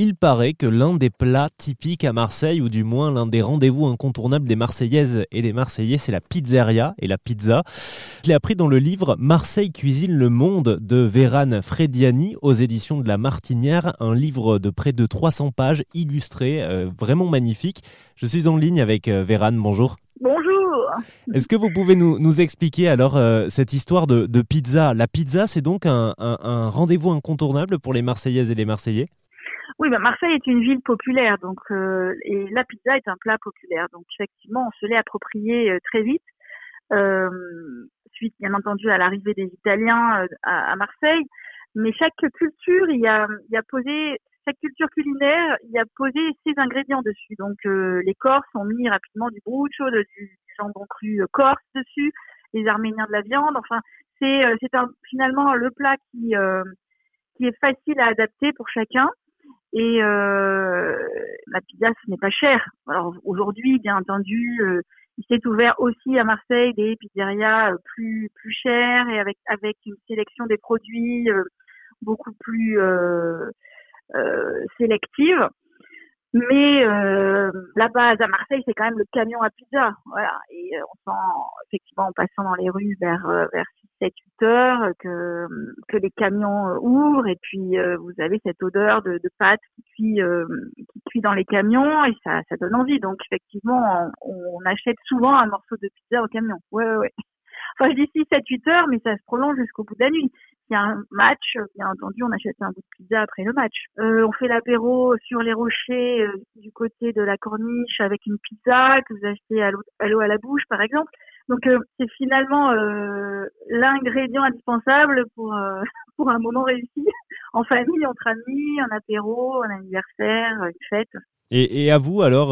Il paraît que l'un des plats typiques à Marseille, ou du moins l'un des rendez-vous incontournables des Marseillaises et des Marseillais, c'est la pizzeria et la pizza. Je l'ai appris dans le livre Marseille cuisine le monde de Véran Frediani aux éditions de La Martinière, un livre de près de 300 pages illustré, euh, vraiment magnifique. Je suis en ligne avec euh, Véran, bonjour. Bonjour. Est-ce que vous pouvez nous, expliquer alors euh, cette histoire de, pizza? La pizza, c'est donc un rendez-vous incontournable pour les Marseillaises et les Marseillais? Oui, bah Marseille est une ville populaire, donc euh, et la pizza est un plat populaire. Donc effectivement, on se l'est approprié euh, très vite, euh, suite bien entendu à l'arrivée des Italiens euh, à, à, Marseille. Mais chaque culture, y a, y a posé chaque culture culinaire, il y a posé ses ingrédients dessus. Donc les Corses ont mis rapidement du bruschio, du jambon cru corse dessus, les Arméniens de la viande. Enfin, c'est c'est finalement le plat qui qui est facile à adapter pour chacun. Et euh, la pizza, ce n'est pas cher. Alors aujourd'hui, bien entendu, euh, il s'est ouvert aussi à Marseille des pizzerias euh, plus plus chères et avec avec une sélection des produits euh, beaucoup plus euh, sélective. Mais euh, la base à Marseille, c'est quand même le camion à pizza. Voilà. Et euh, on sent effectivement en passant dans les rues vers euh, vers 6, 7, 8 heures que que les camions euh, ouvrent et puis vous avez cette odeur de, de pâte qui cuit qui cuit dans les camions et ça ça donne envie. Donc effectivement, on, achète souvent un morceau de pizza au camion. Ouais ouais. ouais. Enfin, je dis 6, 7, 8 heures, mais ça se prolonge jusqu'au bout de la nuit. S'il y a un match, bien entendu, on achète un bout de pizza après le match. Euh, on fait l'apéro sur les rochers euh, du côté de la corniche avec une pizza que vous achetez à l'eau à, la bouche, par exemple. Donc, euh, c'est finalement euh, l'ingrédient indispensable pour pour un moment réussi en famille, entre amis, un apéro, un anniversaire, une fête. Et, et à vous, alors,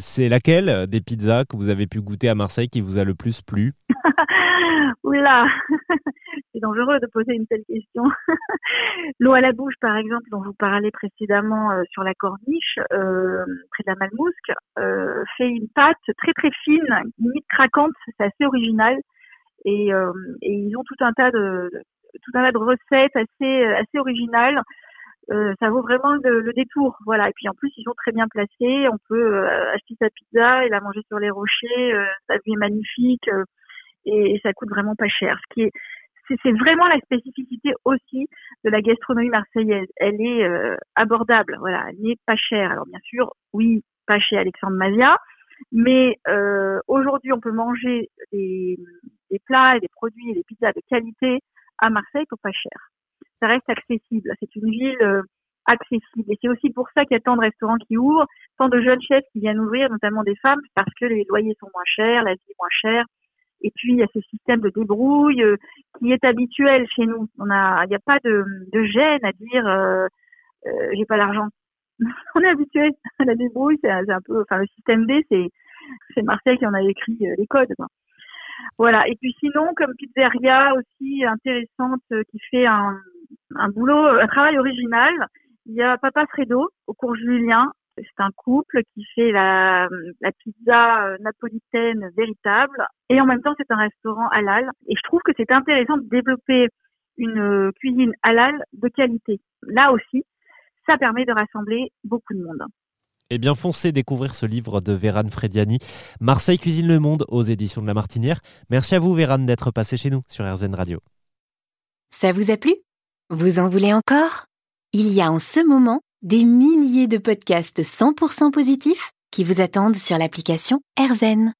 c'est laquelle des pizzas que vous avez pu goûter à Marseille qui vous a le plus plu? Oula, c'est dangereux de poser une telle question. L'eau à la bouche, par exemple, dont vous parlez précédemment euh, sur la corniche, euh, près de la Malmousque, euh, fait une pâte très très fine, limite craquante. C'est assez original. Et, euh, et, ils ont tout un tas de tout un tas de recettes assez assez originales. ça vaut vraiment le, détour, voilà. Et puis en plus, ils sont très bien placés. On peut acheter sa pizza et la manger sur les rochers. sa vue est magnifique et ça coûte vraiment pas cher. Ce qui est c'est vraiment la spécificité aussi de la gastronomie marseillaise. Elle est euh, abordable, voilà, elle n'est pas chère. Alors bien sûr, oui, pas chez Alexandre Mazia, mais euh, aujourd'hui on peut manger des, plats et des produits et des pizzas de qualité à Marseille pour pas cher. Ça reste accessible. C'est une ville euh, accessible et c'est aussi pour ça qu'il y a tant de restaurants qui ouvrent, tant de jeunes chefs qui viennent ouvrir, notamment des femmes, parce que les loyers sont moins chers, la vie est moins chère et puis il y a ce système de débrouille euh, qui est habituel chez nous. Il n'y a pas de, gêne à dire j'ai pas l'argent. on est habitué à la débrouille. C'est un, peu, enfin le système D, c'est c'est Marseille qui en a écrit les codes. Quoi. Voilà. Et puis sinon, comme pizzeria aussi intéressante qui fait un, un boulot, un travail original. Il y a Papa Fredo au cours Julien c'est un couple qui fait la, la pizza euh, napolitaine véritable et en même temps c'est un restaurant halal. Et je trouve que c'est intéressant de développer une euh, cuisine halal de qualité. Là aussi, ça permet de rassembler beaucoup de monde. Eh bien, foncez découvrir ce livre de Véran Frediani, Marseille cuisine le monde aux éditions de La Martinière. Merci à vous, Véran, d'être passé chez nous sur RZN Radio. Ça vous a plu? Vous en voulez encore? Il y a en ce moment des milliers de podcasts 100% positifs qui vous attendent sur l'application AirZen.